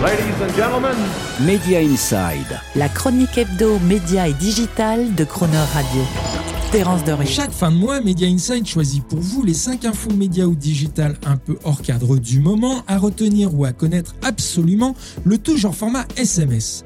Ladies and gentlemen, Media Inside. La chronique hebdo, média et digital de Croner Radio. Terence Doré. Chaque fin de mois, Media Insight choisit pour vous les 5 infos médias ou digital un peu hors cadre du moment à retenir ou à connaître absolument, le tout genre format SMS.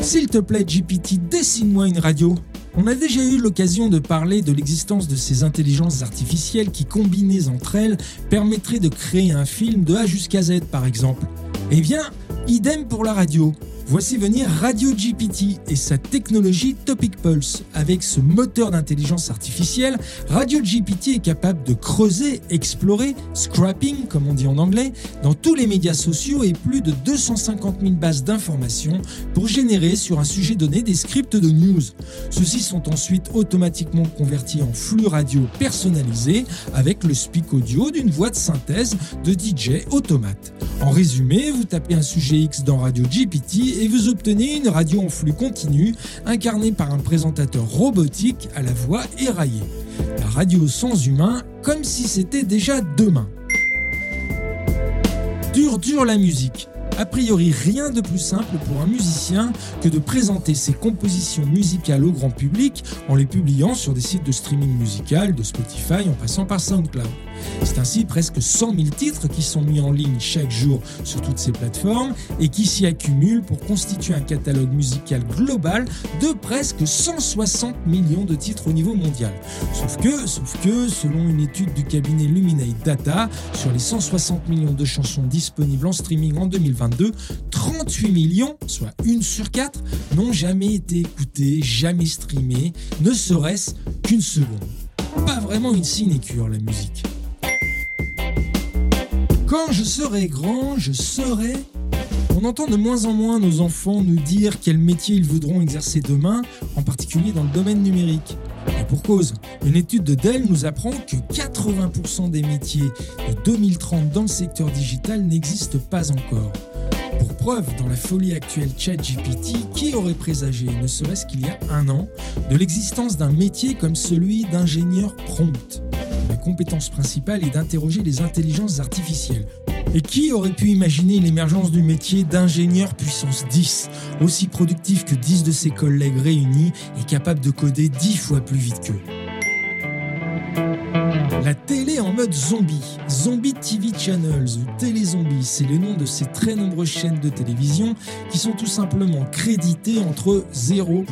S'il te plaît, GPT, dessine-moi une radio. On a déjà eu l'occasion de parler de l'existence de ces intelligences artificielles qui, combinées entre elles, permettraient de créer un film de A jusqu'à Z, par exemple. Eh bien, idem pour la radio. Voici venir Radio GPT et sa technologie Topic Pulse. Avec ce moteur d'intelligence artificielle, Radio GPT est capable de creuser, explorer, scrapping comme on dit en anglais, dans tous les médias sociaux et plus de 250 000 bases d'informations pour générer sur un sujet donné des scripts de news. Ceux-ci sont ensuite automatiquement convertis en flux radio personnalisé avec le speak audio d'une voix de synthèse de DJ automate. En résumé, vous tapez un sujet X dans Radio GPT et vous obtenez une radio en flux continu incarnée par un présentateur robotique à la voix éraillée. La radio sans humain comme si c'était déjà demain. Dure dure la musique. A priori, rien de plus simple pour un musicien que de présenter ses compositions musicales au grand public en les publiant sur des sites de streaming musical, de Spotify en passant par SoundCloud. C'est ainsi presque 100 000 titres qui sont mis en ligne chaque jour sur toutes ces plateformes et qui s'y accumulent pour constituer un catalogue musical global de presque 160 millions de titres au niveau mondial. Sauf que, sauf que, selon une étude du cabinet Luminate Data, sur les 160 millions de chansons disponibles en streaming en 2022, 38 millions, soit une sur quatre, n'ont jamais été écoutées, jamais streamées, ne serait-ce qu'une seconde. Pas vraiment une sinécure la musique. Quand je serai grand, je serai... On entend de moins en moins nos enfants nous dire quel métier ils voudront exercer demain, en particulier dans le domaine numérique. Et pour cause, une étude de Dell nous apprend que 80% des métiers de 2030 dans le secteur digital n'existent pas encore. Pour preuve, dans la folie actuelle ChatGPT, qui aurait présagé, ne serait-ce qu'il y a un an, de l'existence d'un métier comme celui d'ingénieur prompt La compétence principale est d'interroger les intelligences artificielles. Et qui aurait pu imaginer l'émergence du métier d'ingénieur puissance 10, aussi productif que 10 de ses collègues réunis et capable de coder 10 fois plus vite qu'eux? La télé en zombie, Zombie TV Channels ou Télé Zombie, c'est le nom de ces très nombreuses chaînes de télévision qui sont tout simplement créditées entre 0%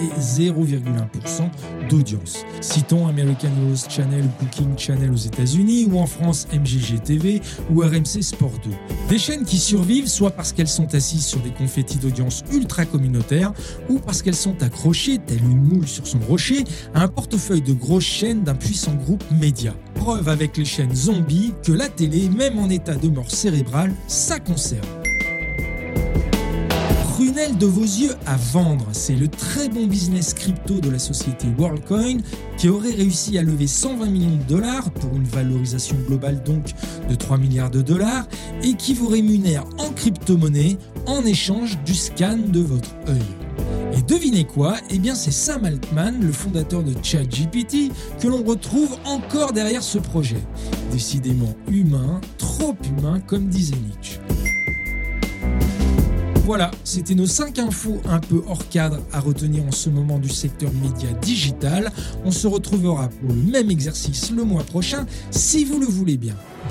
et 0,1% d'audience. Citons American News Channel Cooking Channel aux États-Unis ou en France MGG TV ou RMC Sport 2. Des chaînes qui survivent soit parce qu'elles sont assises sur des confettis d'audience ultra communautaires ou parce qu'elles sont accrochées, telle une moule sur son rocher, à un portefeuille de grosses chaînes d'un puissant groupe média Preuve avec les chaînes zombies que la télé, même en état de mort cérébrale, ça conserve. Prunelle de vos yeux à vendre, c'est le très bon business crypto de la société WorldCoin qui aurait réussi à lever 120 millions de dollars pour une valorisation globale donc de 3 milliards de dollars et qui vous rémunère en crypto-monnaie en échange du scan de votre œil. Et devinez quoi? Eh bien c'est Sam Altman, le fondateur de ChatGPT, que l'on retrouve encore derrière ce projet. Décidément humain, trop humain comme disait Nietzsche. Voilà, c'était nos 5 infos un peu hors cadre à retenir en ce moment du secteur média digital. On se retrouvera pour le même exercice le mois prochain, si vous le voulez bien.